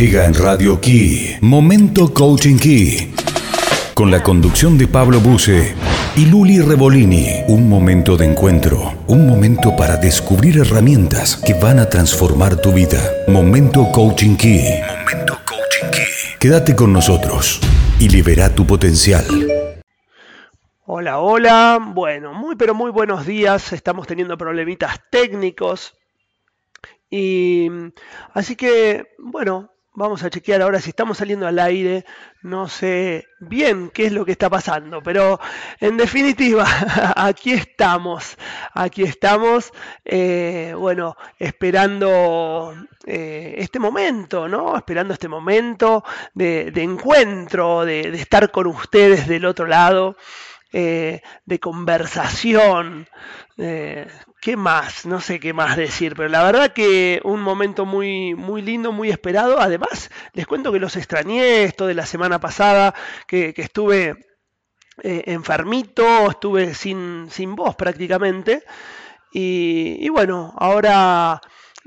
Llega en Radio Key, Momento Coaching Key, con la conducción de Pablo Buse y Luli Revolini. Un momento de encuentro, un momento para descubrir herramientas que van a transformar tu vida. Momento Coaching Key. Momento Coaching Key. Quédate con nosotros y libera tu potencial. Hola, hola. Bueno, muy pero muy buenos días. Estamos teniendo problemitas técnicos. Y así que, bueno, vamos a chequear ahora si estamos saliendo al aire. No sé bien qué es lo que está pasando, pero en definitiva, aquí estamos. Aquí estamos, eh, bueno, esperando eh, este momento, ¿no? Esperando este momento de, encuentro, de, estar con ustedes del otro lado. Eh, de conversación, ¿Qué más? No sé qué más decir, pero la verdad que un momento muy, muy lindo, muy esperado. Además, les cuento que los extrañé esto de la semana pasada, que, estuve eh, enfermito, estuve sin, sin voz prácticamente. Y, bueno, ahora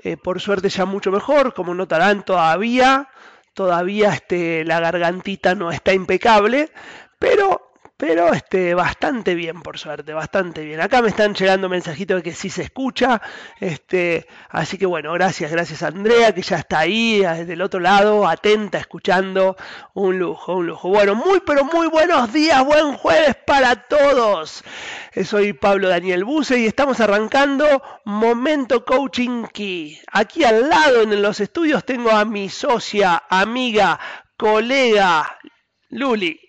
eh, por suerte ya mucho mejor, como notarán todavía, todavía este, la gargantita no está impecable, pero pero este, bastante bien, por suerte, bastante bien. Acá me están llegando mensajitos de que sí se escucha. Este, así que bueno, gracias, gracias Andrea, que ya está ahí, desde el otro lado, atenta, escuchando. Un lujo, un lujo. Bueno, muy, pero muy buenos días, buen jueves para todos. Eh, soy Pablo Daniel Buse y estamos arrancando Momento Coaching Key. Aquí al lado en los estudios tengo a mi socia, amiga, colega, Luli.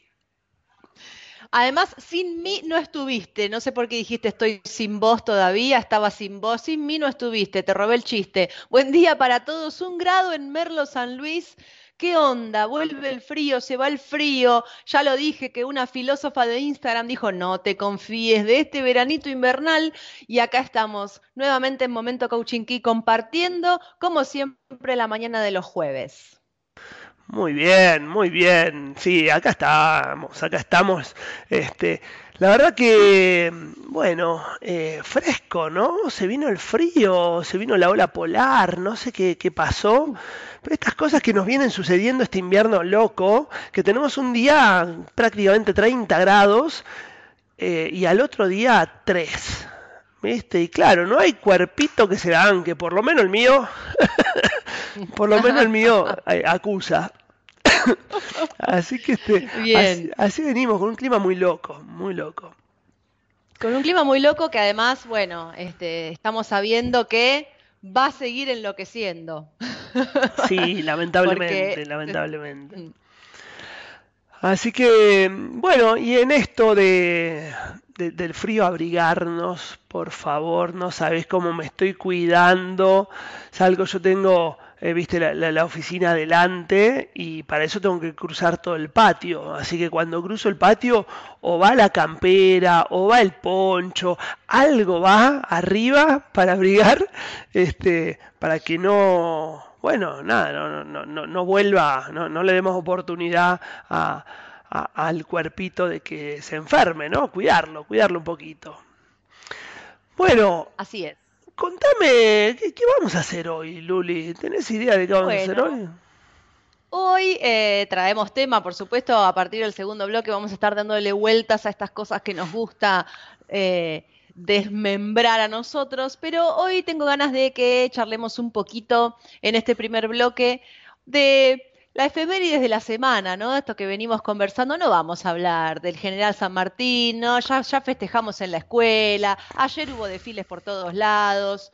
Además, sin mí no estuviste. No sé por qué dijiste estoy sin vos todavía, estaba sin vos. Sin mí no estuviste, te robé el chiste. Buen día para todos. Un grado en Merlo San Luis. ¿Qué onda? Vuelve el frío, se va el frío. Ya lo dije que una filósofa de Instagram dijo, no te confíes de este veranito invernal. Y acá estamos nuevamente en Momento Coaching Key compartiendo, como siempre, la mañana de los jueves. Muy bien, muy bien. Sí, acá estamos, acá estamos. Este, la verdad que, bueno, eh, fresco, ¿no? Se vino el frío, se vino la ola polar, no sé qué, pasó. Pero estas cosas que nos vienen sucediendo este invierno loco, que tenemos un día prácticamente 30 grados eh, y al otro día 3. ¿Viste? Y claro, no hay cuerpito que se que por lo menos el mío, por lo menos el mío eh, acusa. así que este, Bien. Así, venimos, con un clima muy loco, muy loco. Con un clima muy loco que además, bueno, este, estamos sabiendo que va a seguir enloqueciendo. Sí, lamentablemente, lamentablemente. Así que, bueno, y en esto de, del frío abrigarnos, por favor, no sabes cómo me estoy cuidando. Salgo, yo tengo, eh, viste, la, oficina adelante y para eso tengo que cruzar todo el patio. Así que cuando cruzo el patio, o va la campera, o va el poncho, algo va arriba para abrigar, este, para que no, bueno, nada, no, no, no, no vuelva, no, no le demos oportunidad a al cuerpito de que se enferme, ¿no? Cuidarlo, cuidarlo un poquito. Bueno. Así es. Contame, ¿qué, vamos a hacer hoy, Luli? ¿Tenés idea de qué vamos a hacer hoy? Hoy eh, traemos tema, por supuesto, a partir del segundo bloque vamos a estar dándole vueltas a estas cosas que nos gusta eh, desmembrar a nosotros, pero hoy tengo ganas de que charlemos un poquito en este primer bloque de la efemérides de la semana, ¿no? Esto que venimos conversando, no vamos a hablar del general San Martín, ¿no? Ya, ya festejamos en la escuela, ayer hubo desfiles por todos lados.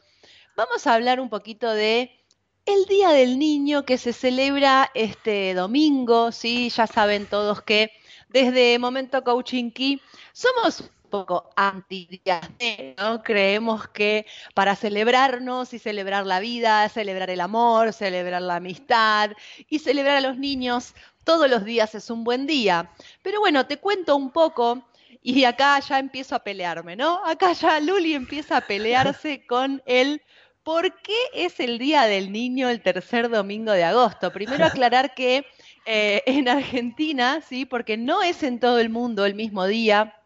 Vamos a hablar un poquito de el Día del Niño que se celebra este domingo, ¿sí? Ya saben todos que desde Momento Coaching Key somos poco anti ¿no? Creemos que para celebrarnos y celebrar la vida, celebrar el amor, celebrar la amistad y celebrar a los niños todos los días es un buen día. Pero bueno, te cuento un poco y acá ya empiezo a pelearme, ¿no? Acá ya Luli empieza a pelearse con el ¿por qué es el Día del Niño el tercer domingo de agosto? Primero aclarar que eh, en Argentina, ¿sí? Porque no es en todo el mundo el mismo día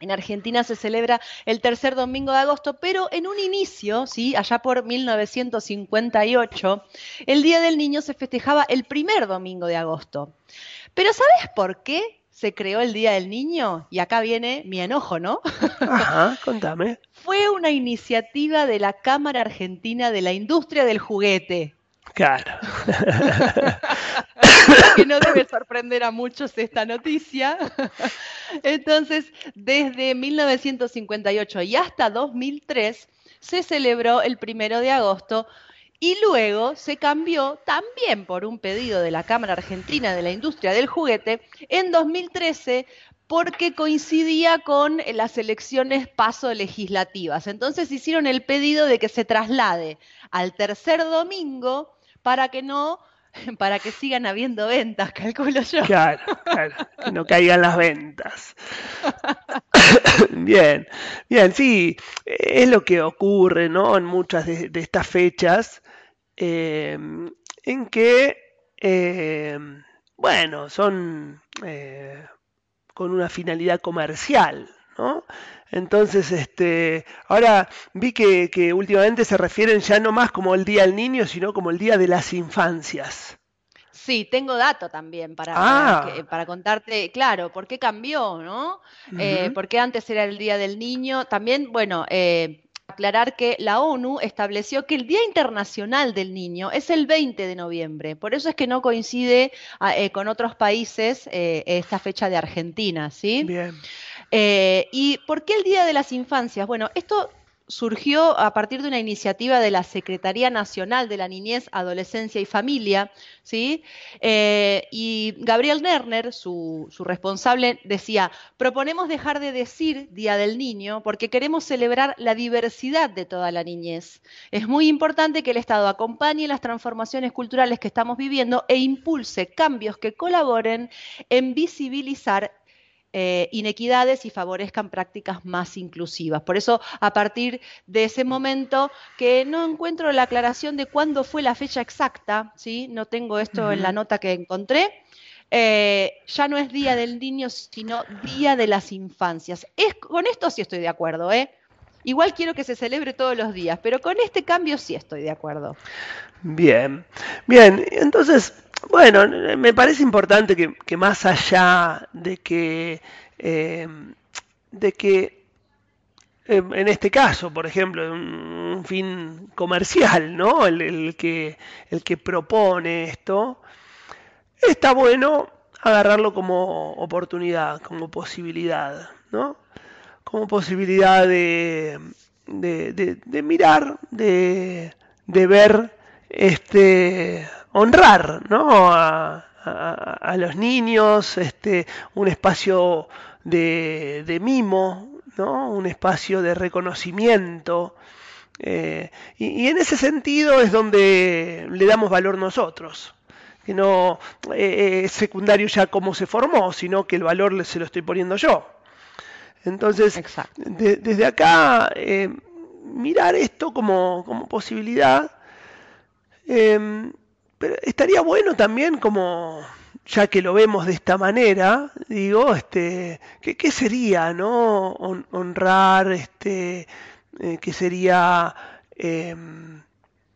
En Argentina se celebra el tercer domingo de agosto, pero en un inicio, ¿sí? allá por 1958, el Día del Niño se festejaba el primer domingo de agosto. Pero ¿sabes por qué se creó el Día del Niño? Y acá viene mi enojo, ¿no? Ajá, contame. Fue una iniciativa de la Cámara Argentina de la Industria del Juguete. Claro. Que no debe sorprender a muchos esta noticia. Entonces, desde 1958 y hasta 2003 se celebró el primero de agosto y luego se cambió también por un pedido de la Cámara Argentina de la Industria del Juguete en 2013 porque coincidía con las elecciones paso legislativas. Entonces hicieron el pedido de que se traslade al tercer domingo para que no, para que sigan habiendo ventas, calculo yo. Claro, claro, que no caigan las ventas. bien, bien, sí, es lo que ocurre, ¿no? En muchas de, estas fechas, eh, en que, eh, bueno, son eh, con una finalidad comercial, ¿no? Entonces, este, ahora vi que, que, últimamente se refieren ya no más como el Día del Niño, sino como el Día de las Infancias. Sí, tengo dato también para, ah. para, contarte, claro, por qué cambió, ¿no? Eh, porque antes era el Día del Niño. También, bueno, eh, aclarar que la ONU estableció que el Día Internacional del Niño es el 20 de noviembre. Por eso es que no coincide ah, eh, con otros países esta fecha de Argentina, ¿sí? Bien. Eh, ¿Y por qué el Día de las Infancias? Bueno, esto surgió a partir de una iniciativa de la Secretaría Nacional de la Niñez, Adolescencia y Familia, ¿sí? Eh, y Gabriel Nerner, su, su, responsable, decía, proponemos dejar de decir Día del Niño porque queremos celebrar la diversidad de toda la niñez. Es muy importante que el Estado acompañe las transformaciones culturales que estamos viviendo e impulse cambios que colaboren en visibilizar eh, inequidades y favorezcan prácticas más inclusivas. Por eso, a partir de ese momento, que no encuentro la aclaración de cuándo fue la fecha exacta, ¿sí? no tengo esto en la nota que encontré, eh, ya no es Día del Niño, sino Día de las Infancias. Es, con esto sí estoy de acuerdo, ¿eh? Igual quiero que se celebre todos los días, pero con este cambio sí estoy de acuerdo. Bien, bien, entonces bueno, me parece importante que, más allá de que, eh, de que eh, en este caso, por ejemplo, un, fin comercial, ¿no? El, que, el que propone esto, está bueno agarrarlo como oportunidad, como posibilidad, ¿no? Como posibilidad de, de mirar, de, de ver este honrar ¿no? a, los niños, este, un espacio de, mimo, ¿no? un espacio de reconocimiento. Eh, y, en ese sentido es donde le damos valor nosotros, que no eh, es secundario ya cómo se formó, sino que el valor se lo estoy poniendo yo. Entonces, desde acá, eh, mirar esto como, como posibilidad pero estaría bueno también como, ya que lo vemos de esta manera, digo, este, ¿qué, sería, no? honrar, este, eh, ¿qué sería em,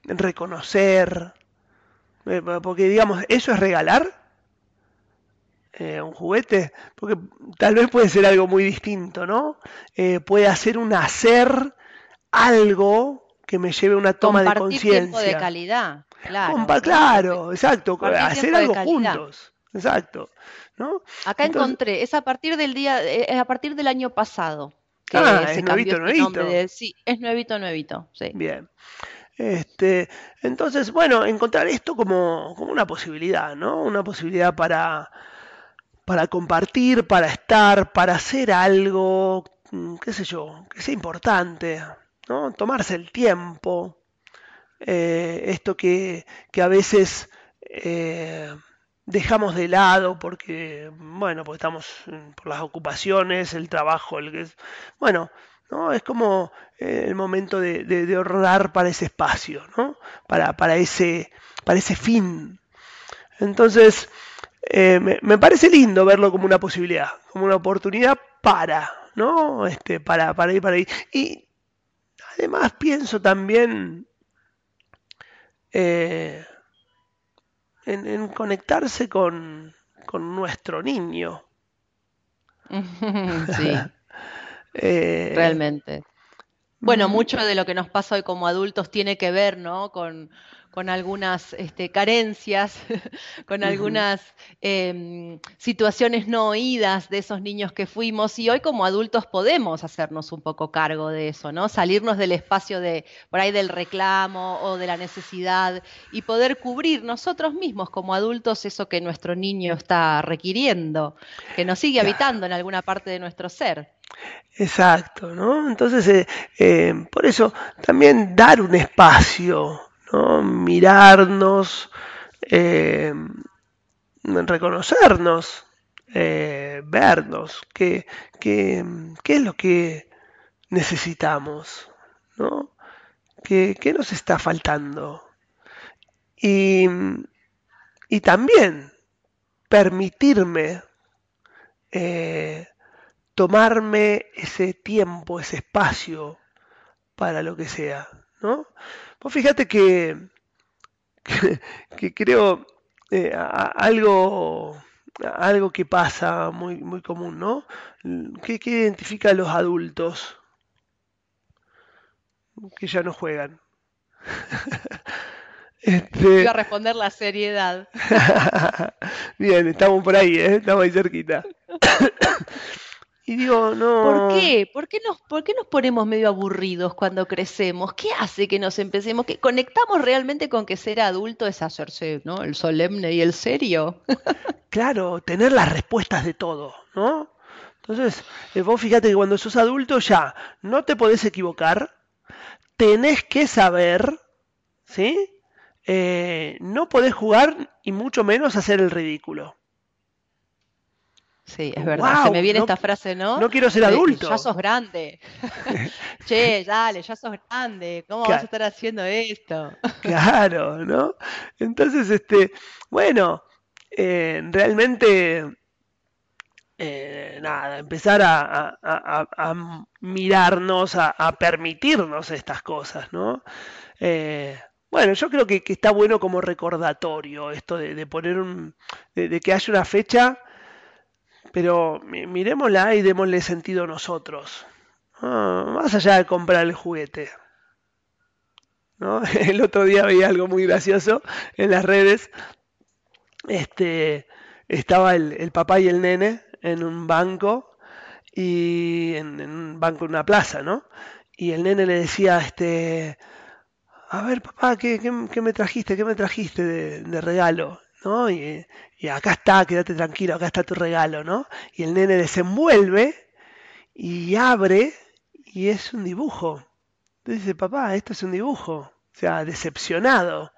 reconocer? Eh, porque digamos, ¿eso es regalar? Eh, un juguete, porque tal vez puede ser algo muy distinto, ¿no? puede hacer un hacer algo que me lleve a una toma de conciencia. de calidad. Claro, claro exacto, hacer algo juntos. Exacto. ¿no? Acá encontré, es a partir del día, es a partir del año pasado. Que ah, se es nuevito, este nuevito. sí, es nuevito, nuevito. Sí. Bien. Este, entonces, bueno, encontrar esto como, como una posibilidad, ¿no? Una posibilidad para, para compartir, para estar, para hacer algo, mm, qué sé yo, que sea importante, ¿no? Tomarse el tiempo, eh, esto que, a veces eh, dejamos de lado porque, bueno, porque estamos por las ocupaciones, el trabajo, el que bueno, ¿no? Es como eh, el momento de, de, ahorrar para ese espacio, ¿no? Para, para, ese, para ese fin. Entonces, me, me, parece lindo verlo como una posibilidad, como una oportunidad para, ¿no? Este, para, para ir para. Y además pienso también eh, en, conectarse con, con nuestro niño. sí. Eh, Realmente. Bueno, mucho de lo que nos pasa hoy como adultos tiene que ver, ¿no? Con, con algunas este, carencias, con algunas em, situaciones no oídas de esos niños que fuimos y hoy como adultos podemos hacernos un poco cargo de eso, ¿no? Salirnos del espacio de por ahí del reclamo o de la necesidad y poder cubrir nosotros mismos como adultos eso que nuestro niño está requiriendo, que nos sigue habitando en alguna parte de nuestro ser. Exacto, ¿no? Entonces, eh, eh, por eso también dar un espacio mirarnos, eh, reconocernos, eh, vernos, qué, qué, es lo que necesitamos, ¿no? ¿Qué, nos está faltando? Y, y también permitirme eh, tomarme ese tiempo, ese espacio para lo que sea, ¿no? Pues fíjate que, que, creo eh, algo, algo que pasa muy, muy común, ¿no? ¿Qué, identifica a los adultos que ya no juegan? Este... Iba a responder la seriedad. Bien, estamos por ahí, ¿eh? estamos ahí cerquita. Y digo, no. ¿Por qué? ¿Por qué, nos, ¿Por qué nos ponemos medio aburridos cuando crecemos? ¿Qué hace que nos empecemos? ¿Que conectamos realmente con que ser adulto es hacerse, ¿no? El solemne y el serio. claro, tener las respuestas de todo, ¿no? Entonces, eh, vos fíjate que cuando sos adulto ya no te podés equivocar, tenés que saber, ¿sí? Eh, no podés jugar y mucho menos hacer el ridículo. Sí, es verdad. Se me viene esta frase, ¿no? No quiero ser adulto. Ya sos grande. che, dale, ya sos grande. ¿Cómo vas a estar haciendo esto? claro, ¿no? Entonces, este, bueno, eh, realmente, eh, nada, empezar a, mirarnos, a, permitirnos estas cosas, ¿no? Eh, bueno, yo creo que, está bueno como recordatorio esto de, poner un, de que haya una fecha pero miremosla y démosle sentido nosotros. Ah, más allá de comprar el juguete. ¿no? El otro día veía algo muy gracioso en las redes. Este, estaba el, papá y el nene en un banco y en, un banco en una plaza, ¿no? Y el nene le decía, este, a ver papá, ¿qué, qué, me trajiste? ¿Qué me trajiste de regalo? ¿No? Y, acá está, quédate tranquilo, acá está tu regalo, ¿no? Y el nene desenvuelve y abre y es un dibujo. Entonces dice, papá, esto es un dibujo. O sea, decepcionado.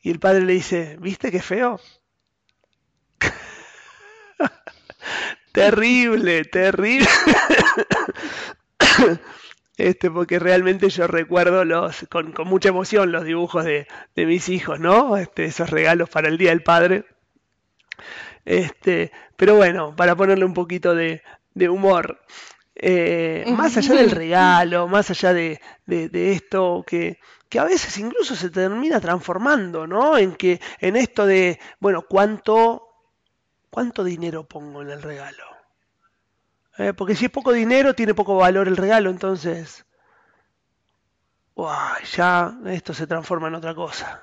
Y el padre le dice, ¿viste qué feo? terrible, terrible. este, porque realmente yo recuerdo los, con, mucha emoción los dibujos de, mis hijos, ¿no? Este, esos regalos para el Día del Padre. Este, pero bueno, para ponerle un poquito de, humor. Eh, más allá del regalo, más allá de, esto que, que, a veces incluso se termina transformando, ¿no? En que en esto de, bueno, ¿cuánto, cuánto dinero pongo en el regalo? Eh, porque si es poco dinero, tiene poco valor el regalo, entonces... ya esto se transforma en otra cosa.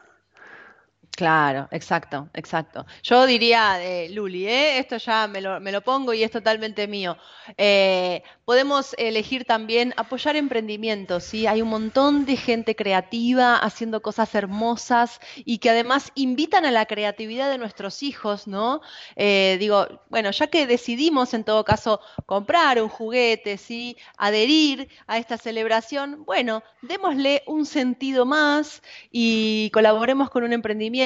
Claro, exacto, exacto. Yo diría, eh, Luli, ¿eh? esto ya me lo, pongo y es totalmente mío. Eh, podemos elegir también apoyar emprendimientos, ¿sí? Hay un montón de gente creativa haciendo cosas hermosas y que además invitan a la creatividad de nuestros hijos, ¿no? Eh, digo, bueno, ya que decidimos en todo caso comprar un juguete, ¿sí? Adherir a esta celebración, bueno, démosle un sentido más y colaboremos con un emprendimiento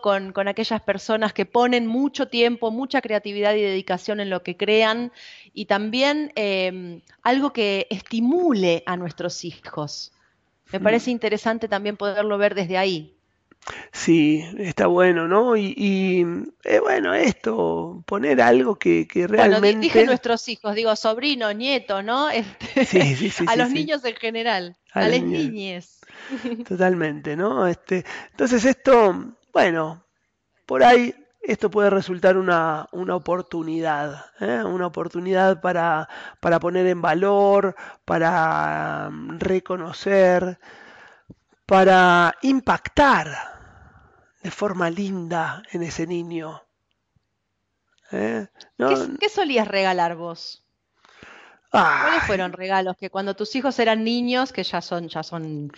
con, aquellas personas que ponen mucho tiempo, mucha creatividad y dedicación en lo que crean y también em, algo que estimule a nuestros hijos. Me parece interesante también poderlo ver desde ahí. Sí, está bueno, ¿no? Y, eh, bueno, esto, poner algo que, que realmente... Bueno, dije nuestros hijos, digo, sobrino, nieto, ¿no? Este, sí, sí, sí, a los niños en general, a, las niñas. Totalmente, ¿no? Este, entonces esto, bueno, por ahí esto puede resultar una, una oportunidad, ¿eh? una oportunidad para, para poner en valor, para mm, reconocer, para impactar de forma linda en ese niño. ¿Eh? ¿Qué, solías regalar vos? ¿Cuáles fueron regalos que cuando tus hijos eran niños, que ya son, ya son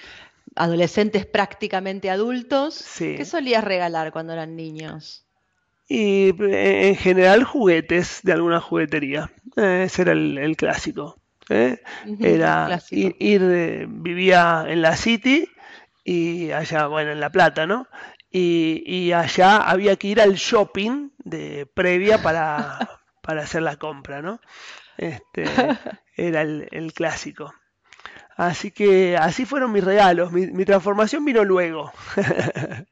adolescentes prácticamente adultos, ¿qué solías regalar cuando eran niños? Y eh, en general juguetes de alguna juguetería. Eh, ese era el, clásico. era Ir, vivía en la City y allá, bueno, en La Plata, ¿no? Y, allá había que ir al shopping de previa para, para hacer la compra, ¿no? Este, era el, clásico. Así que así fueron mis regalos. Mi, transformación vino luego.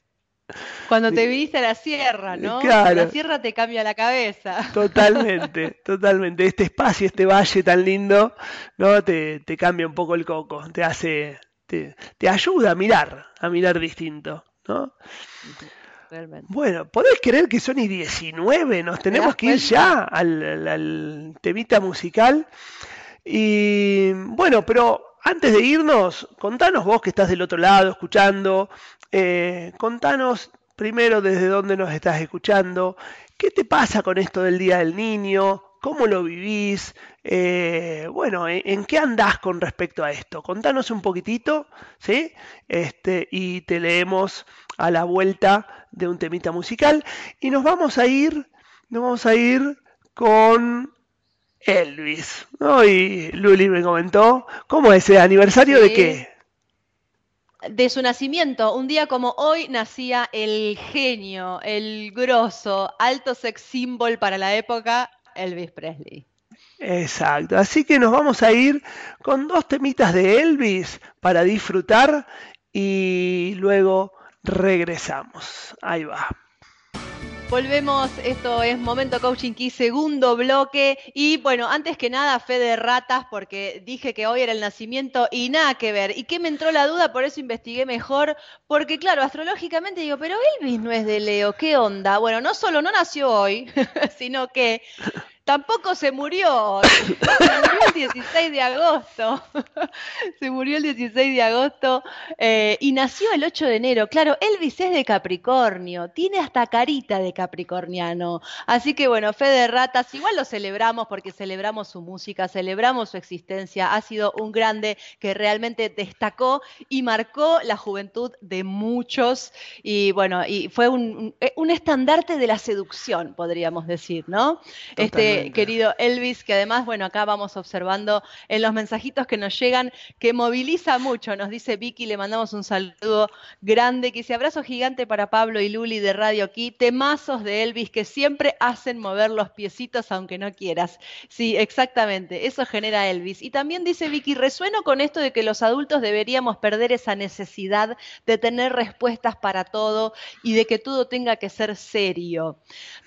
Cuando te viniste a la sierra, ¿no? La sierra te cambia la cabeza. Totalmente, totalmente. Este espacio, este valle tan lindo, ¿no? Te, te cambia un poco el coco, te hace, te, te ayuda a mirar, a mirar distinto. ¿no? Bueno, ¿podés creer que son y 19? Nos tenemos que ir ya al, temita musical. Y bueno, pero antes de irnos, contanos vos que estás del otro lado escuchando, eh, contanos primero desde dónde nos estás escuchando, qué te pasa con esto del Día del Niño, cómo lo vivís, eh, bueno, ¿en, qué andás con respecto a esto? Contanos un poquitito, ¿sí? Este, y te leemos a la vuelta de un temita musical y nos vamos a ir, nos vamos a ir con Elvis, ¿no? Y Luli me comentó, ¿cómo es? ¿Aniversario de qué? de su nacimiento. Un día como hoy nacía el genio, el grosso, alto sex symbol para la época, Elvis Presley. Exacto, así que nos vamos a ir con dos temitas de Elvis para disfrutar y luego regresamos. Ahí va. Volvemos, esto es Momento Coaching Key, segundo bloque. Y bueno, antes que nada, fe de ratas, porque dije que hoy era el nacimiento y nada que ver. ¿Y qué me entró la duda? Por eso investigué mejor. Porque claro, astrológicamente digo, pero Elvis no es de Leo, ¿qué onda? Bueno, no solo no nació hoy, sino que Tampoco se murió. Se murió el 16 de agosto. Se murió el 16 de agosto eh, y nació el 8 de enero. Claro, Elvis es de Capricornio. Tiene hasta carita de capricorniano. Así que bueno, fe de ratas. Igual lo celebramos porque celebramos su música, celebramos su existencia. Ha sido un grande que realmente destacó y marcó la juventud de muchos. Y bueno, y fue un, un estandarte de la seducción, podríamos decir, ¿no? Este, querido Elvis, que además, bueno, acá vamos observando en los mensajitos que nos llegan, que moviliza mucho. Nos dice Vicky, le mandamos un saludo grande, que dice abrazo gigante para Pablo y Luli de Radio Aquí, temazos de Elvis que siempre hacen mover los piecitos aunque no quieras. Sí, exactamente, eso genera Elvis. Y también dice Vicky, resueno con esto de que los adultos deberíamos perder esa necesidad de tener respuestas para todo y de que todo tenga que ser serio.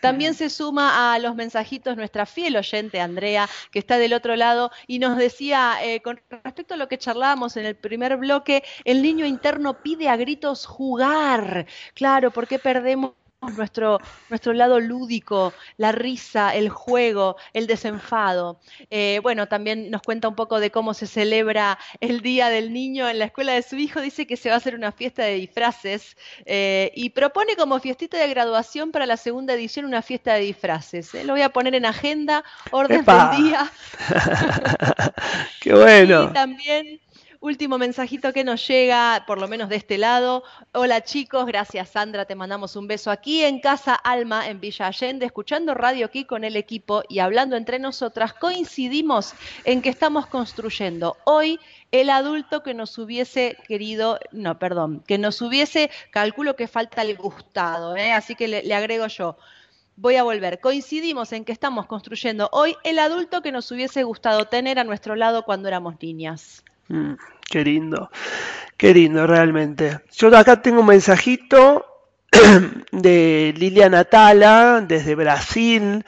También se suma a los mensajitos nuestra fiel oyente Andrea, que está del otro lado, y nos decía, eh, con respecto a lo que charlábamos en el primer bloque, el niño interno pide a gritos jugar. Claro, porque perdemos nuestro, nuestro lado lúdico, la risa, el juego, el desenfado. Eh, bueno, también nos cuenta un poco de cómo se celebra el Día del Niño en la escuela de su hijo. Dice que se va a hacer una fiesta de disfraces eh, y propone como fiestita de graduación para la segunda edición una fiesta de disfraces. Eh, lo voy a poner en agenda, orden del día. Qué bueno. Y también Último mensajito que nos llega, por lo menos de este lado. Hola chicos, gracias Sandra, te mandamos un beso aquí en Casa Alma, en Villa Allende, escuchando radio aquí con el equipo y hablando entre nosotras. Coincidimos en que estamos construyendo hoy el adulto que nos hubiese querido, no, perdón, que nos hubiese, calculo que falta el gustado, ¿eh? así que le, agrego yo. Voy a volver. Coincidimos en que estamos construyendo hoy el adulto que nos hubiese gustado tener a nuestro lado cuando éramos niñas. Mm. Qué lindo, qué lindo realmente. Yo acá tengo un mensajito de Liliana Tala desde Brasil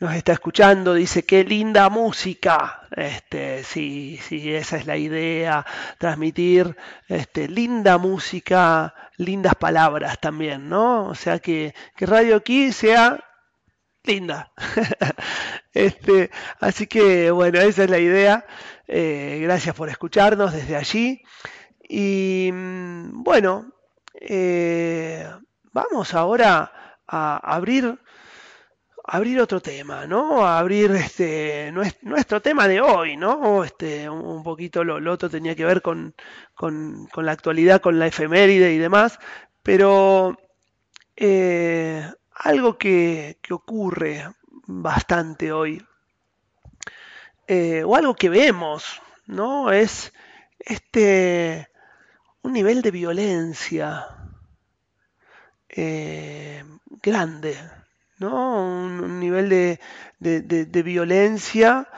nos está escuchando, dice qué linda música. Este, sí, sí, esa es la idea, transmitir este, linda música, lindas palabras también, ¿no? O sea que, que Radio aquí sea linda. este, así que bueno, esa es la idea. Eh, gracias por escucharnos desde allí. Y mm, bueno, eh, vamos ahora a abrir abrir otro tema, ¿no? Abrir este nuestro tema de hoy, ¿no? Este, un poquito lo, otro tenía que ver con, con, la actualidad, con la efeméride y demás, pero eh, algo que, que, ocurre bastante hoy, eh, o algo que vemos, ¿no? Es este un nivel de violencia eh, grande, ¿no? Un, nivel de, de, violencia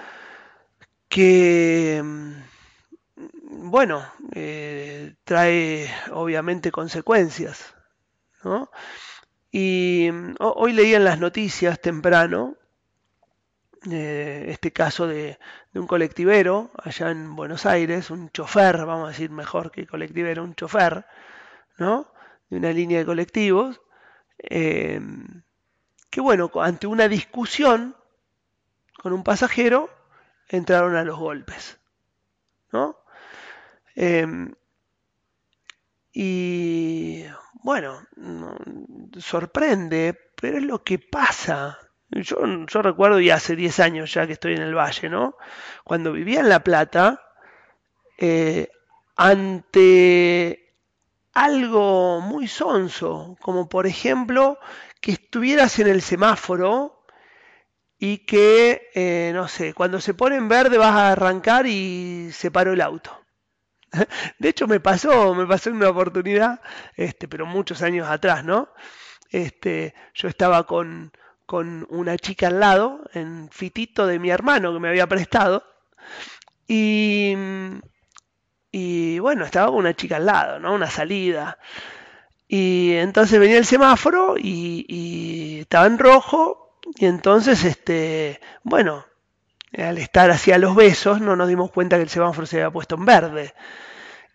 que, mm, bueno, eh, trae obviamente consecuencias, ¿no? Y mm, hoy leí en las noticias temprano este caso de, un colectivero allá en Buenos Aires, un chofer, vamos a decir mejor que colectivero, un chofer, ¿no? De una línea de colectivos, eh, que bueno, ante una discusión con un pasajero, entraron a los golpes. ¿no? Em, y bueno, sorprende, pero es lo que pasa. Yo, yo recuerdo, y hace 10 años ya que estoy en el Valle, ¿no? Cuando vivía en La Plata, eh, ante algo muy sonso, como por ejemplo que estuvieras en el semáforo y que, eh, no sé, cuando se pone en verde vas a arrancar y se paró el auto. De hecho me pasó, me pasó una oportunidad, este, pero muchos años atrás, ¿no? Este, yo estaba con, con una chica al lado, en fitito de mi hermano que me había prestado, y, y bueno, estaba con una chica al lado, ¿no? Una salida. Y entonces venía el semáforo y, estaba en rojo. Y entonces, este, bueno, al estar hacia los besos, no nos dimos cuenta que el semáforo se había puesto en verde.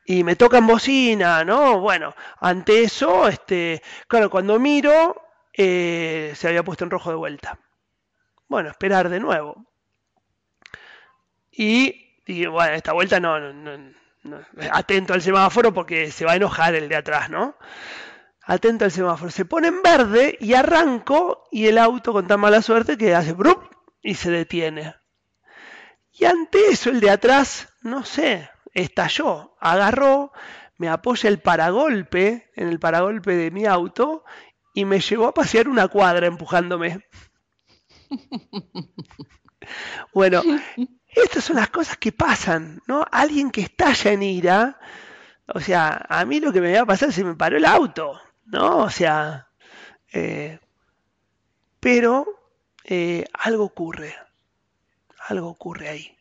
Y me tocan bocina, ¿no? Bueno, ante eso, este, claro, cuando miro, eh, se había puesto en rojo de vuelta. Bueno, esperar de nuevo. Y, y bueno, esta vuelta no, no atento al semáforo porque se va a enojar el de atrás, ¿no? Atento al semáforo. Se pone en verde y arranco y el auto con tan mala suerte que hace ¡brup! y se detiene. Y ante eso el de atrás, no sé, estalló, agarró, me apoya el paragolpe en el paragolpe de mi auto y me llevó a pasear una cuadra empujándome. Bueno, estas son las cosas que pasan, ¿no? Alguien que estalla en ira, o sea, a mí lo que me va a pasar es que me paró el auto, ¿no? O sea, eh, pero eh, algo ocurre, algo ocurre ahí,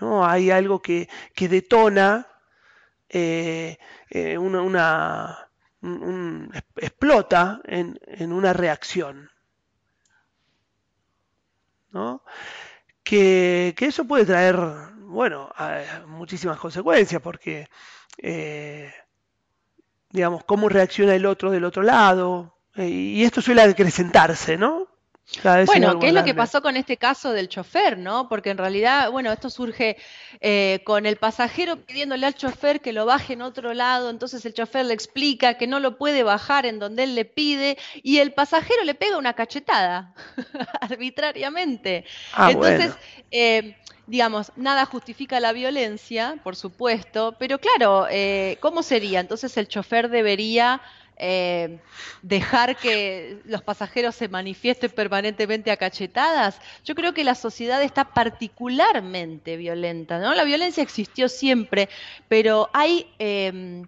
¿no? Hay algo que, que detona eh, una, una explota en, en una reacción, ¿no? que, eso puede traer, bueno, muchísimas consecuencias, porque, eh, digamos, cómo reacciona el otro del otro lado, eh, y esto suele acrecentarse, ¿no? Bueno, ¿qué es lo que pasó con este caso del chofer, no? Porque en realidad, bueno, esto surge eh, con el pasajero pidiéndole al chofer que lo baje en otro lado, entonces el chofer le explica que no lo puede bajar en donde él le pide y el pasajero le pega una cachetada arbitrariamente. Ah, entonces, eh, digamos, nada justifica la violencia, por supuesto, pero claro, eh, ¿cómo sería? Entonces el chofer debería eh, dejar que los pasajeros se manifiesten permanentemente a cachetadas. Yo creo que la sociedad está particularmente violenta, ¿no? La violencia existió siempre, pero hay... Em,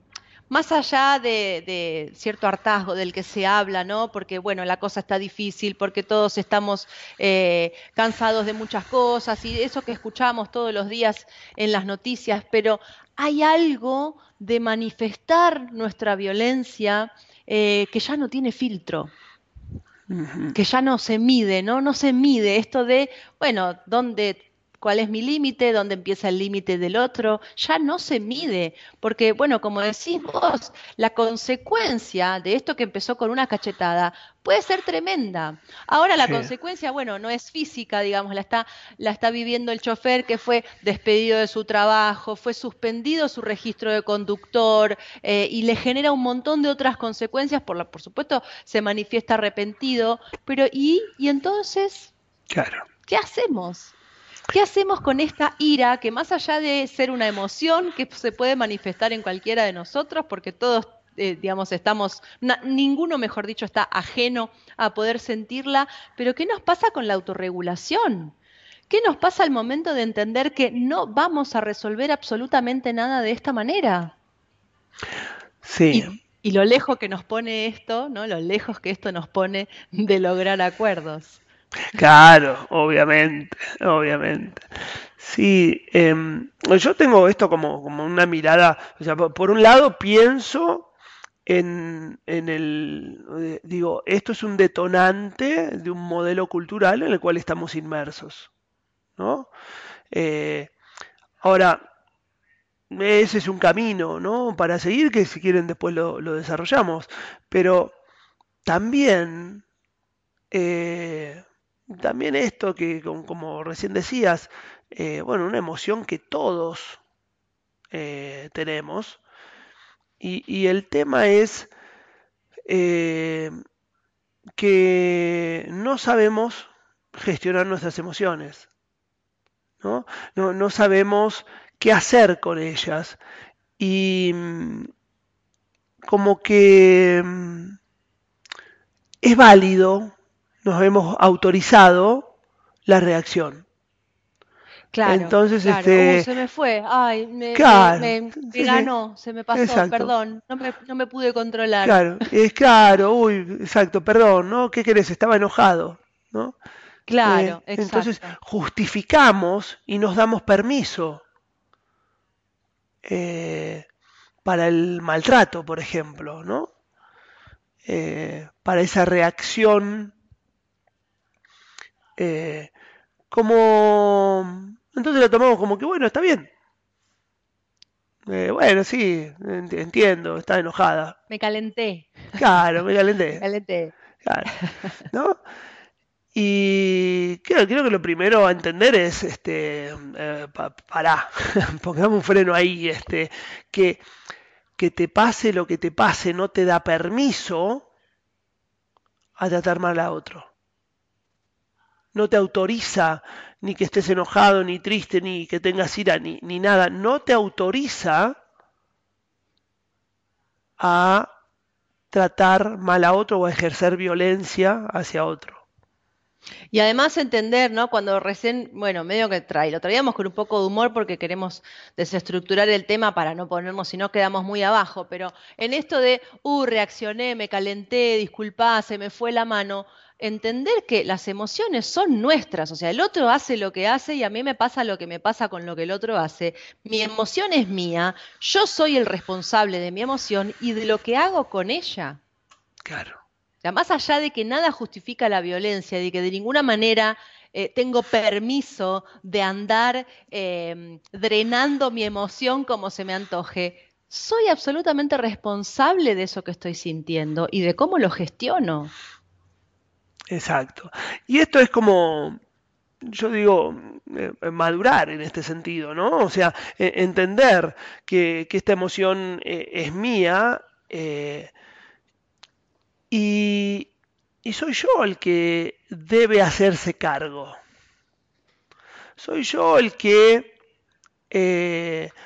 más allá de, cierto hartazgo del que se habla, ¿no? Porque, bueno, la cosa está difícil, porque todos estamos eh, cansados de muchas cosas y eso que escuchamos todos los días en las noticias, pero hay algo de manifestar nuestra violencia eh, que ya no tiene filtro que ya no se mide, ¿no? No se mide esto de, bueno, dónde cuál es mi límite, dónde empieza el límite del otro, ya no se mide, porque bueno, como decís vos, la consecuencia de esto que empezó con una cachetada puede ser tremenda. Ahora la consecuencia, bueno, no es física, digamos, la está, la está viviendo el chofer que fue despedido de su trabajo, fue suspendido su registro de conductor eh, y le genera un montón de otras consecuencias, por, la, por supuesto se manifiesta arrepentido, pero ¿y, y entonces? Claro. ¿Qué hacemos? ¿Qué hacemos con esta ira que más allá de ser una emoción que se puede manifestar en cualquiera de nosotros, porque todos, eh, digamos, estamos, ninguno, mejor dicho, está ajeno a poder sentirla, pero ¿qué nos pasa con la autorregulación? ¿Qué nos pasa al momento de entender que no vamos a resolver absolutamente nada de esta manera? Sí. Y, y lo lejos que nos pone esto, ¿no? Lo lejos que esto nos pone de lograr acuerdos. Claro, obviamente, obviamente. Sí, em, yo tengo esto como, como una mirada, o sea, por, un lado pienso en, en, el, eh, digo, esto es un detonante de un modelo cultural en el cual estamos inmersos, ¿no? Eh, ahora, ese es un camino, ¿no? Para seguir, que si quieren después lo, lo desarrollamos, pero también... Eh, también esto que, como recién decías, eh, bueno, una emoción que todos eh, tenemos. Y, el tema es eh, que no sabemos gestionar nuestras emociones. ¿no? No, no sabemos qué hacer con ellas. Y mm, como que mm, es válido nos hemos autorizado la reacción. Claro, Entonces, este... Uh, se me fue, ay, me, ganó, se me pasó, perdón, no me, no me, pude controlar. Claro, es claro, uy, exacto, perdón, ¿no? ¿Qué querés? Estaba enojado, ¿no? Claro, eh, Entonces justificamos y nos damos permiso eh, para el maltrato, por ejemplo, ¿no? Eh, para esa reacción eh, como... Entonces lo tomamos como que, bueno, está bien. Eh, bueno, sí, entiendo, está enojada. Me calenté. Claro, me calenté. me calenté. Claro, ¿no? Y creo, creo, que lo primero a entender es, este, eh, pará, pongamos un freno ahí, este, que, que te pase lo que te pase no te da permiso a tratar mal a otro no te autoriza ni que estés enojado, ni triste, ni que tengas ira, ni, ni nada, no te autoriza a tratar mal a otro o a ejercer violencia hacia otro. Y además entender, ¿no? Cuando recién, bueno, medio que trae, lo traíamos con un poco de humor porque queremos desestructurar el tema para no ponernos, si no quedamos muy abajo, pero en esto de, uh, reaccioné, me calenté, disculpá, se me fue la mano, entender que las emociones son nuestras, o sea, el otro hace lo que hace y a mí me pasa lo que me pasa con lo que el otro hace. Mi emoción es mía, yo soy el responsable de mi emoción y de lo que hago con ella. Claro. O sea, más allá de que nada justifica la violencia, de que de ninguna manera eh, tengo permiso de andar eh, drenando mi emoción como se me antoje, soy absolutamente responsable de eso que estoy sintiendo y de cómo lo gestiono. Exacto. Y esto es como, yo digo, eh, madurar en este sentido, ¿no? O sea, e, entender que, esta emoción eh, es mía eh, y, soy yo el que debe hacerse cargo. Soy yo el que...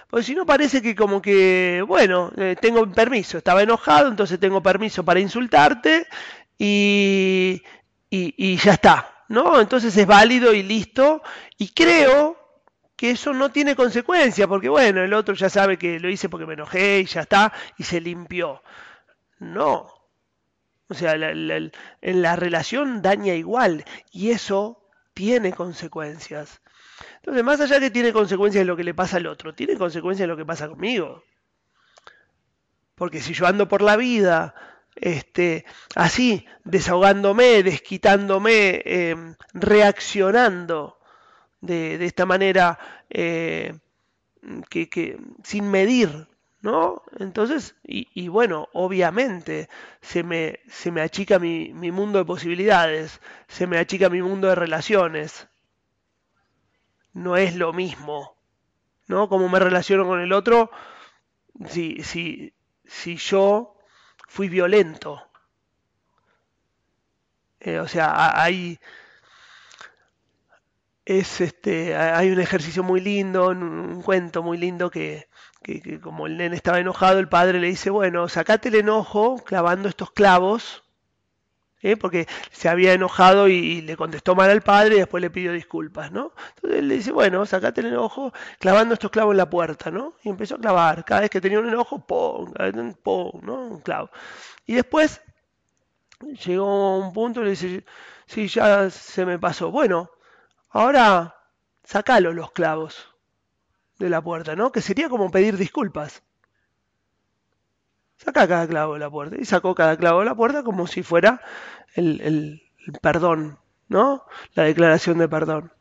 porque si no parece que como que, bueno, tengo permiso, estaba enojado, entonces tengo permiso para insultarte y, y, ya está, ¿no? Entonces es válido y listo. Y creo que eso no tiene consecuencia, porque bueno, el otro ya sabe que lo hice porque me enojé y ya está, y se limpió. No. O sea, en la relación daña igual, y eso tiene consecuencias. Entonces, más allá de que tiene consecuencias lo que le pasa al otro, tiene consecuencias lo que pasa conmigo. Porque si yo ando por la vida este, así, desahogándome, desquitándome, em, reaccionando de, esta manera eh, que, sin medir, ¿no? Entonces, y, bueno, obviamente se me, se me achica mi, mi, mundo de posibilidades, se me achica mi mundo de relaciones. No es lo mismo, ¿no? Como me relaciono con el otro, si, si, si yo fui violento. Eh, o sea, hay es este hay un ejercicio muy lindo, un, cuento muy lindo que, que, como el nene estaba enojado, el padre le dice, bueno, sacate el enojo clavando estos clavos, ¿eh? porque se había enojado y, le contestó mal al padre y después le pidió disculpas, ¿no? Entonces él le dice, bueno, sacate el enojo clavando estos clavos en la puerta, ¿no? Y empezó a clavar, cada vez que tenía un enojo, ¡pum! ¡pum! ¿no? Un clavo. Y después llegó un punto y le dice, sí, ya se me pasó. Bueno, ahora sacalo los clavos de la puerta, ¿no? Que sería como pedir disculpas. Saca cada clavo de la puerta. Y sacó cada clavo de la puerta como si fuera el, el, perdón, ¿no? La declaración de perdón.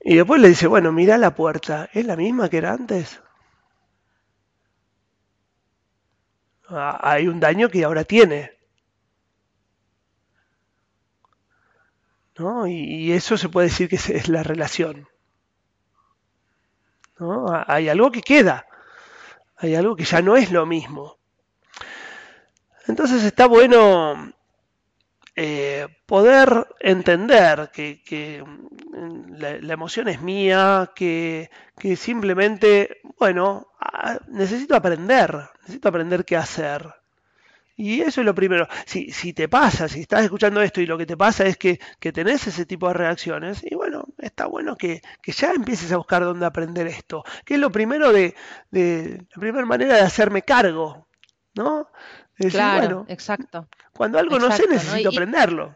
Y después le dice, bueno, mira la puerta, ¿es la misma que era antes? Ah, hay un daño que ahora tiene. ¿No? Y, eso se puede decir que es la relación. ¿No? Hay algo que queda hay algo que ya no es lo mismo. Entonces está bueno eh, poder entender que, la, emoción es mía, que, que, simplemente, bueno, ah, necesito aprender, necesito aprender qué hacer. Y eso es lo primero. Si, si te pasa, si estás escuchando esto y lo que te pasa es que, que tenés ese tipo de reacciones, y bueno, está bueno que, que, ya empieces a buscar dónde aprender esto. Que es lo primero de, de la primera manera de hacerme cargo, ¿no? claro, exacto. Cuando algo no sé, necesito aprenderlo.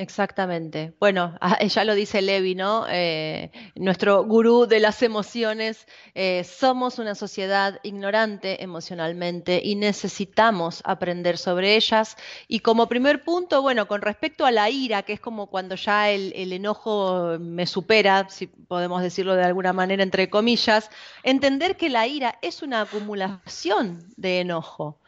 Exactamente. Bueno, ya lo dice Levi, ¿no? Eh, nuestro gurú de las emociones. Eh, somos una sociedad ignorante emocionalmente y necesitamos aprender sobre ellas. Y como primer punto, bueno, con respecto a la ira, que es como cuando ya el enojo me supera, si podemos decirlo de alguna manera, entre comillas, entender que la ira es una acumulación de enojo.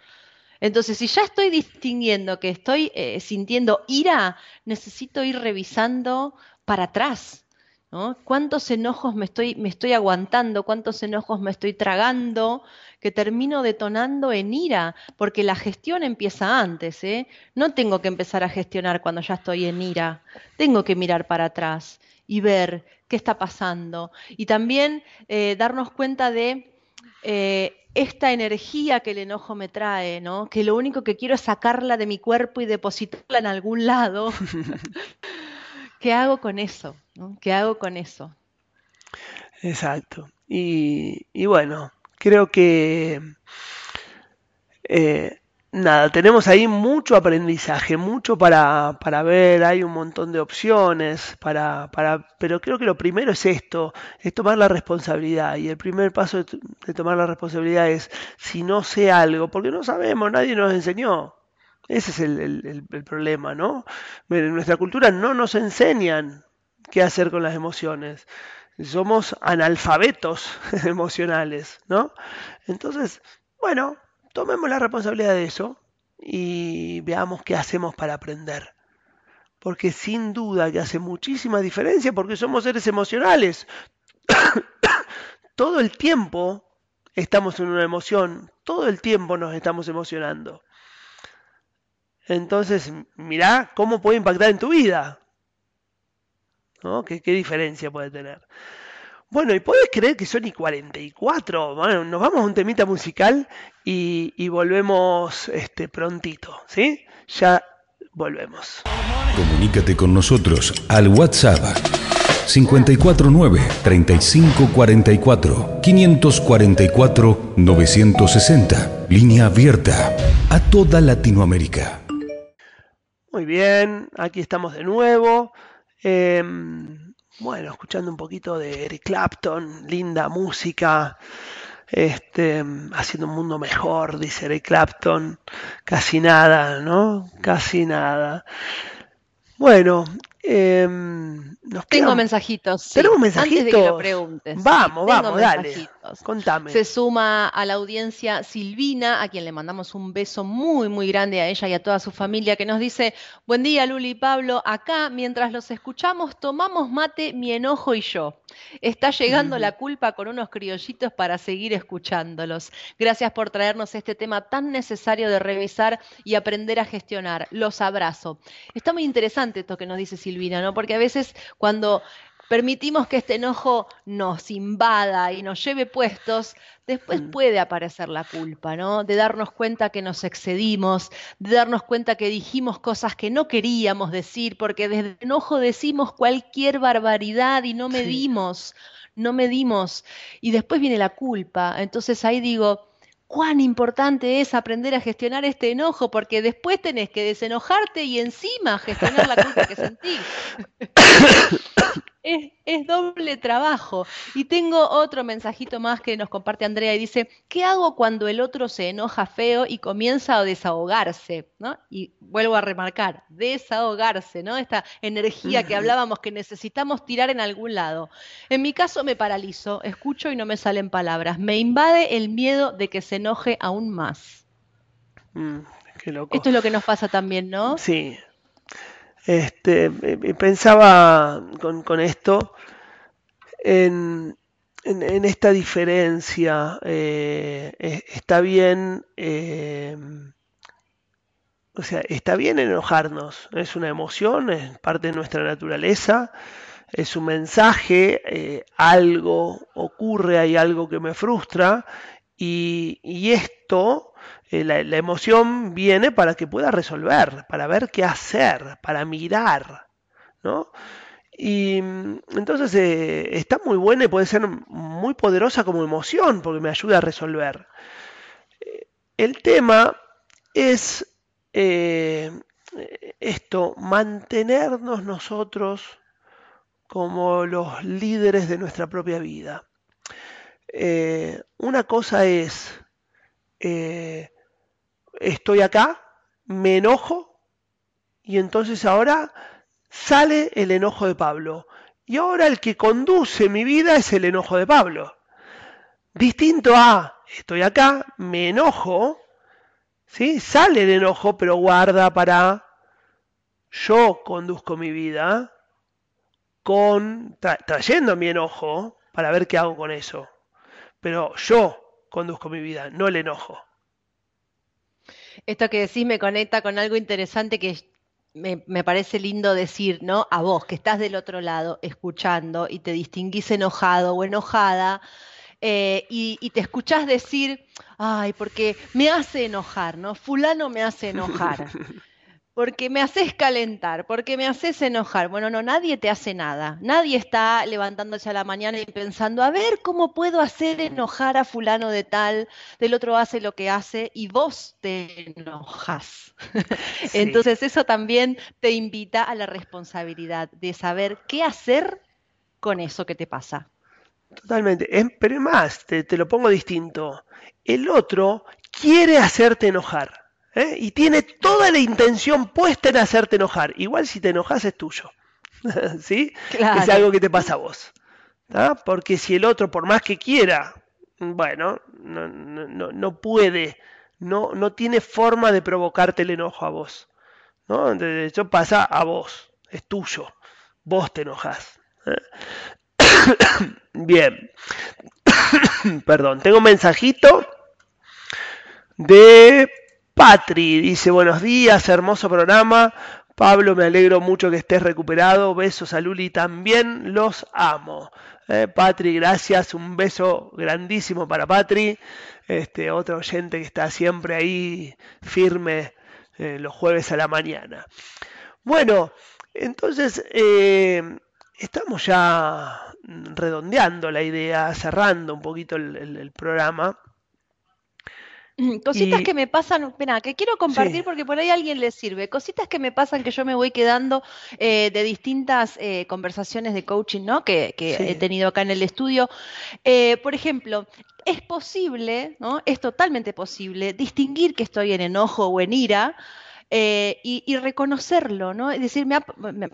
Entonces, si ya estoy distinguiendo que estoy eh, sintiendo ira, necesito ir revisando para atrás. ¿no? ¿Cuántos enojos me estoy, me estoy aguantando? ¿Cuántos enojos me estoy tragando? Que termino detonando en ira, porque la gestión empieza antes. ¿eh? No tengo que empezar a gestionar cuando ya estoy en ira. Tengo que mirar para atrás y ver qué está pasando. Y también eh, darnos cuenta de eh, esta energía que el enojo me trae, ¿no? Que lo único que quiero es sacarla de mi cuerpo y depositarla en algún lado. ¿Qué hago con eso? ¿Qué hago con eso? Exacto. Y, bueno, creo que eh, nada, tenemos ahí mucho aprendizaje, mucho para, para ver, hay un montón de opciones, para, para, pero creo que lo primero es esto, es tomar la responsabilidad. Y el primer paso de, tomar la responsabilidad es, si no sé algo, porque no sabemos, nadie nos enseñó. Ese es el, el problema, ¿no? En nuestra cultura no nos enseñan qué hacer con las emociones. Somos analfabetos emocionales, ¿no? Entonces, bueno, tomemos la responsabilidad de eso y veamos qué hacemos para aprender. Porque sin duda que hace muchísima diferencia porque somos seres emocionales. todo el tiempo estamos en una emoción, todo el tiempo nos estamos emocionando. Entonces, mirá cómo puede impactar en tu vida. ¿no? ¿Qué, ¿Qué diferencia puede tener? Bueno, y podés creer que son y 44. Bueno, nos vamos a un temita musical y, volvemos este, prontito, ¿sí? Ya volvemos. Comunícate con nosotros al WhatsApp 549-3544, 544-960. Línea abierta a toda Latinoamérica. Muy bien, aquí estamos de nuevo. Em, bueno, escuchando un poquito de Eric Clapton, linda música. Este, haciendo un mundo mejor, dice Eric Clapton. Casi nada, ¿no? Casi nada. Bueno, eh, tengo mensajitos. Tenemos mensajitos. Antes de que lo preguntes. Vamos, vamos, dale. Contame. Se suma a la audiencia Silvina, a quien le mandamos un beso muy, muy grande a ella y a toda su familia, que nos dice: Buen día, Luli y Pablo. Acá, mientras los escuchamos, tomamos mate, mi enojo y yo. Está llegando la culpa con unos criollitos para seguir escuchándolos. Gracias por traernos este tema tan necesario de revisar y aprender a gestionar. Los abrazo. Está muy interesante esto que nos dice Silvina, ¿no? Porque a veces cuando permitimos que este enojo nos invada y nos lleve puestos, después mm. puede aparecer la culpa, ¿no? De darnos cuenta que nos excedimos, de darnos cuenta que dijimos cosas que no queríamos decir, porque desde el enojo decimos cualquier barbaridad y no medimos, no medimos. Y después viene la culpa. Entonces ahí digo, cuán importante es aprender a gestionar este enojo, porque después tenés que desenojarte y encima gestionar la culpa que sentís. es, doble trabajo. Y tengo otro mensajito más que nos comparte Andrea y dice, ¿qué hago cuando el otro se enoja feo y comienza a desahogarse? ¿no? Y vuelvo a remarcar, desahogarse, ¿no? Esta energía que hablábamos que necesitamos tirar en algún lado. En mi caso me paralizo, escucho y no me salen palabras. Me invade el miedo de que se enoje aún más. Mm, Esto es lo que nos pasa también, ¿no? Sí, este, pensaba con, esto en, esta diferencia. Eh, está bien, eh, o sea, está bien enojarnos. Es una emoción, es parte de nuestra naturaleza. Es un mensaje, eh, algo ocurre, hay algo que me frustra y, y esto eh, la, emoción viene para que pueda resolver, para ver qué hacer, para mirar, ¿no? Y mm, entonces eh, está muy buena y puede ser muy poderosa como emoción porque me ayuda a resolver. Eh, el tema es esto, mantenernos nosotros como los líderes de nuestra propia vida. una cosa es estoy acá, me enojo y entonces ahora sale el enojo de Pablo. Y ahora el que conduce mi vida es el enojo de Pablo. Distinto a, estoy acá, me enojo, ¿sí? sale el enojo, pero guarda para, yo conduzco mi vida con, trayendo mi enojo para ver qué hago con eso. Pero yo conduzco mi vida, no el enojo. Esto que decís me conecta con algo interesante que me, parece lindo decir, ¿no? A vos, que estás del otro lado, escuchando y te distinguís enojado o enojada, eh, y, y, te escuchás decir, ay, porque me hace enojar, ¿no? Fulano me hace enojar. porque me haces calentar, porque me haces enojar. Bueno, no, nadie te hace nada. Nadie está levantándose a la mañana y pensando, a ver cómo puedo hacer enojar a fulano de tal, del otro hace lo que hace y vos te enojas. Entonces eso también te invita a la responsabilidad de saber qué hacer con eso que te pasa. Totalmente. Pero más, te, te lo pongo distinto. El otro quiere hacerte enojar. ¿Eh? y tiene toda la intención puesta en hacerte enojar. Igual si te enojas es tuyo. ¿Sí? Es algo que te pasa a vos. Porque si el otro, por más que quiera, bueno, no, no, no puede, no, no tiene forma de provocarte el enojo a vos. ¿no? De hecho, pasa a vos, es tuyo. Vos te enojas. ¿eh? Bien. Perdón, tengo un mensajito de Patri dice, buenos días, hermoso programa. Pablo, me alegro mucho que estés recuperado. Besos a Luli, también los amo. Eh, Patri, gracias. Un beso grandísimo para Patri. Este, otro oyente que está siempre ahí firme eh, los jueves a la mañana. Bueno, entonces, eh, estamos ya redondeando la idea, cerrando un poquito el, programa. Cositas que me pasan, que quiero compartir porque por ahí a alguien le sirve. Cositas que me pasan que yo me voy quedando eh, de distintas eh, conversaciones de coaching, ¿no? Que, he tenido acá en el estudio. Eh, por ejemplo, es posible, ¿no? Es totalmente posible distinguir que estoy en enojo o en ira eh, y, reconocerlo, ¿no? Es decir, me,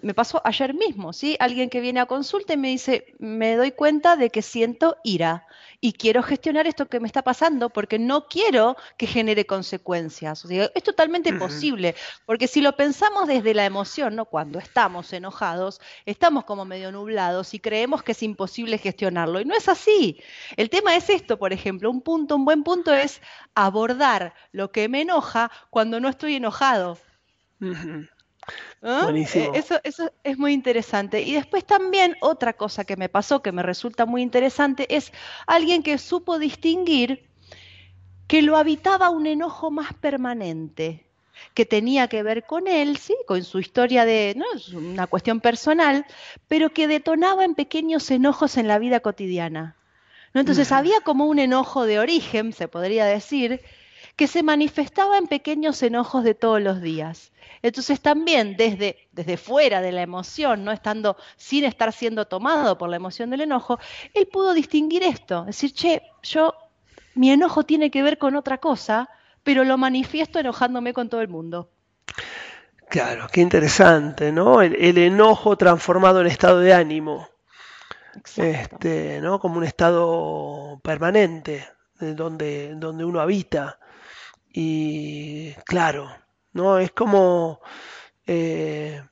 me, pasó ayer mismo, ¿sí? Alguien que viene a consulta y me dice, me doy cuenta de que siento ira y quiero gestionar esto que me está pasando porque no quiero que genere consecuencias. es totalmente posible, porque si lo pensamos desde la emoción, ¿no? Cuando estamos enojados, estamos como medio nublados y creemos que es imposible gestionarlo. Y no es así. El tema es esto, por ejemplo, un punto, un buen punto es abordar lo que me enoja cuando no estoy enojado. ¿Ah? Eh, eso, eso es muy interesante. Y después también otra cosa que me pasó, que me resulta muy interesante, es alguien que supo distinguir que lo habitaba un enojo más permanente, que tenía que ver con él, sí, con su historia de, no es una cuestión personal, pero que detonaba en pequeños enojos en la vida cotidiana. ¿no? Entonces había como un enojo de origen, se podría decir, que se manifestaba en pequeños enojos de todos los días. Entonces también desde, desde fuera de la emoción, no estando sin estar siendo tomado por la emoción del enojo, él pudo distinguir esto, decir, che, yo mi enojo tiene que ver con otra cosa, pero lo manifiesto enojándome con todo el mundo. Claro, qué interesante, ¿no? El, enojo transformado en estado de ánimo. Este, ¿no? Como un estado permanente, donde, donde uno habita. Y claro, ¿no? Es como, eh,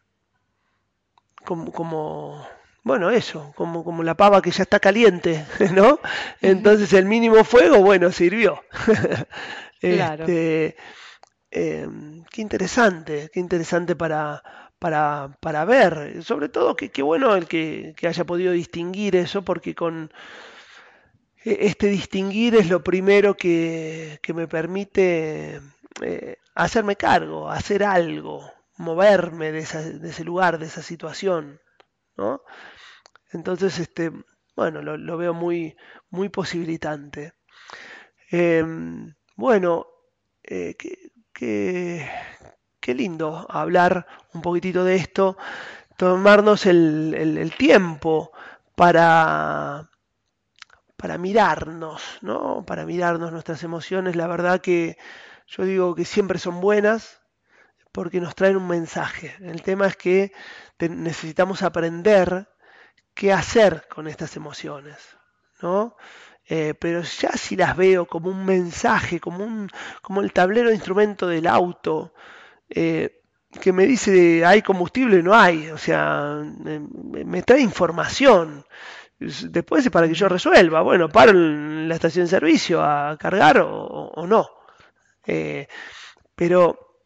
como, como, bueno, eso, como, como la pava que ya está caliente, ¿no? Entonces el mínimo fuego, bueno, sirvió. Este, em, qué interesante, qué interesante para, para, para ver. Sobre todo, qué bueno el que, que, haya podido distinguir eso, porque con este distinguir es lo primero que, que me permite eh, hacerme cargo, hacer algo, moverme de, ese lugar, de esa situación, ¿no? Entonces, este, bueno, lo, veo muy, muy posibilitante. Em, bueno, eh, qué, lindo hablar un poquitito de esto, tomarnos el, tiempo para, para mirarnos, ¿no? Para mirarnos nuestras emociones. La verdad que yo digo que siempre son buenas porque nos traen un mensaje. El tema es que necesitamos aprender qué hacer con estas emociones, ¿no? Eh, pero ya si las veo como un mensaje, como, un, como el tablero de instrumento del auto, eh, que me dice hay combustible, no hay, o sea, me, trae información. Después es para que yo resuelva, bueno, paro en la estación de servicio a cargar o no. Eh, pero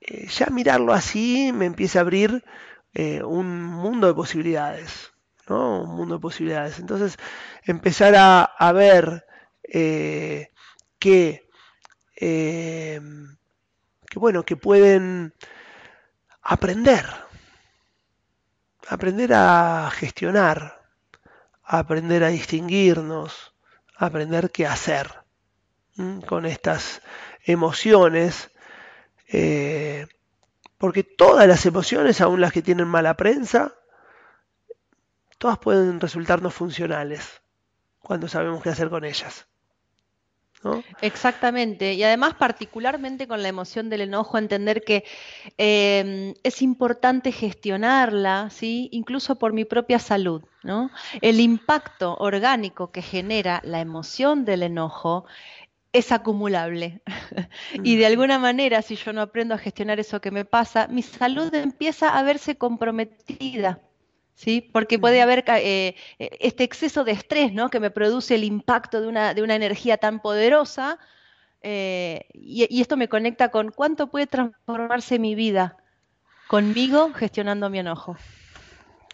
eh, ya mirarlo así me empieza a abrir eh, un mundo de posibilidades, ¿no? Un mundo de posibilidades. Entonces, empezar a, ver que, que, bueno, que pueden aprender, aprender a gestionar, aprender a distinguirnos, aprender qué hacer con estas emociones, eh, porque todas las emociones, aun las que tienen mala prensa, todas pueden resultarnos funcionales cuando sabemos qué hacer con ellas. Exactamente, y además particularmente con la emoción del enojo, entender que em, es importante gestionarla, ¿sí? incluso por mi propia salud. ¿no? El impacto orgánico que genera la emoción del enojo es acumulable. y de alguna manera, si yo no aprendo a gestionar eso que me pasa, mi salud empieza a verse comprometida. ¿Sí? Porque puede haber eh, este exceso de estrés ¿no? que me produce el impacto de una, de una energía tan poderosa eh, y, y, esto me conecta con cuánto puede transformarse mi vida conmigo gestionando mi enojo.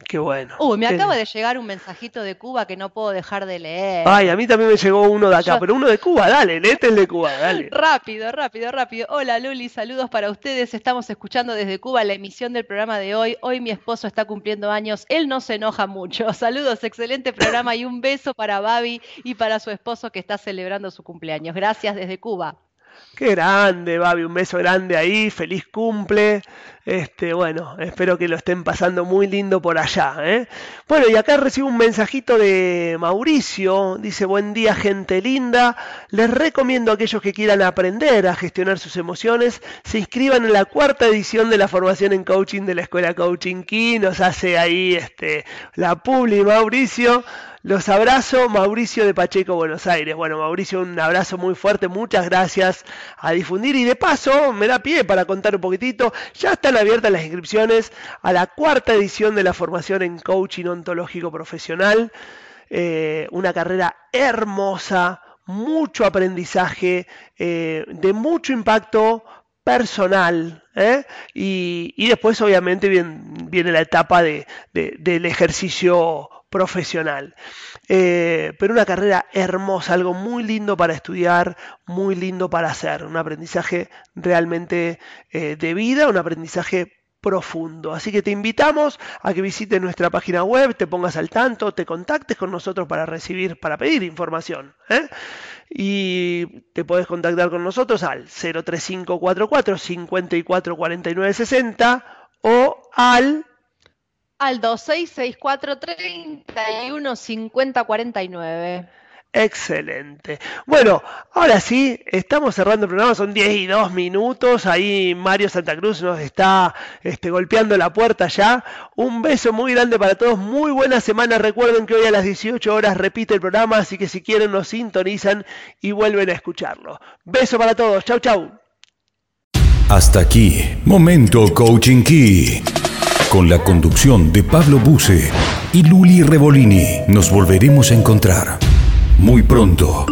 Qué bueno. Uy, me Qué- acaba de llegar un mensajito de Cuba que no puedo dejar de leer. Ay, a mí también me llegó uno de acá, Yo- pero uno de Cuba, dale, léete el de Cuba, dale. Rápido, rápido, rápido. Hola Luli, saludos para ustedes. Estamos escuchando desde Cuba la emisión del programa de hoy. Hoy mi esposo está cumpliendo años. Él no se enoja mucho. Saludos, excelente programa y un beso para Babi y para su esposo que está celebrando su cumpleaños. Gracias desde Cuba. Qué grande, Babi, un beso grande ahí, feliz cumple. Este, bueno, espero que lo estén pasando muy lindo por allá. ¿eh? Bueno, y acá recibo un mensajito de Mauricio. Dice, buen día, gente linda. Les recomiendo a aquellos que quieran aprender a gestionar sus emociones, se inscriban en la cuarta edición de la formación en coaching de la Escuela Coaching Key. Nos hace ahí este, la publi Mauricio. Los abrazo, Mauricio de Pacheco, Buenos Aires. Bueno, Mauricio, un abrazo muy fuerte, muchas gracias a difundir y de paso me da pie para contar un poquitito. Ya están abiertas las inscripciones a la cuarta edición de la formación en coaching ontológico profesional. Eh, una carrera hermosa, mucho aprendizaje, eh, de mucho impacto personal. ¿eh? Y, y después obviamente viene, viene la etapa de- de- del ejercicio profesional. Eh, pero una carrera hermosa, algo muy lindo para estudiar, muy lindo para hacer, un aprendizaje realmente eh, de vida, un aprendizaje profundo. Así que te invitamos a que visites nuestra página web, te pongas al tanto, te contactes con nosotros para recibir, para pedir información. ¿eh? Y te puedes contactar con nosotros al 03544 54 49 60 o al Al 266431 5049. Excelente. Bueno, ahora sí, estamos cerrando el programa, son 10 y 2 minutos. Ahí Mario Santa Cruz nos está este, golpeando la puerta ya. Un beso muy grande para todos, muy buena semana. Recuerden que hoy a las 18 horas repite el programa, así que si quieren nos sintonizan y vuelven a escucharlo. Beso para todos, chau chau. Hasta aquí, Momento Coaching Key. Con la conducción de Pablo Buse y Luli Revolini, nos volveremos a encontrar muy pronto.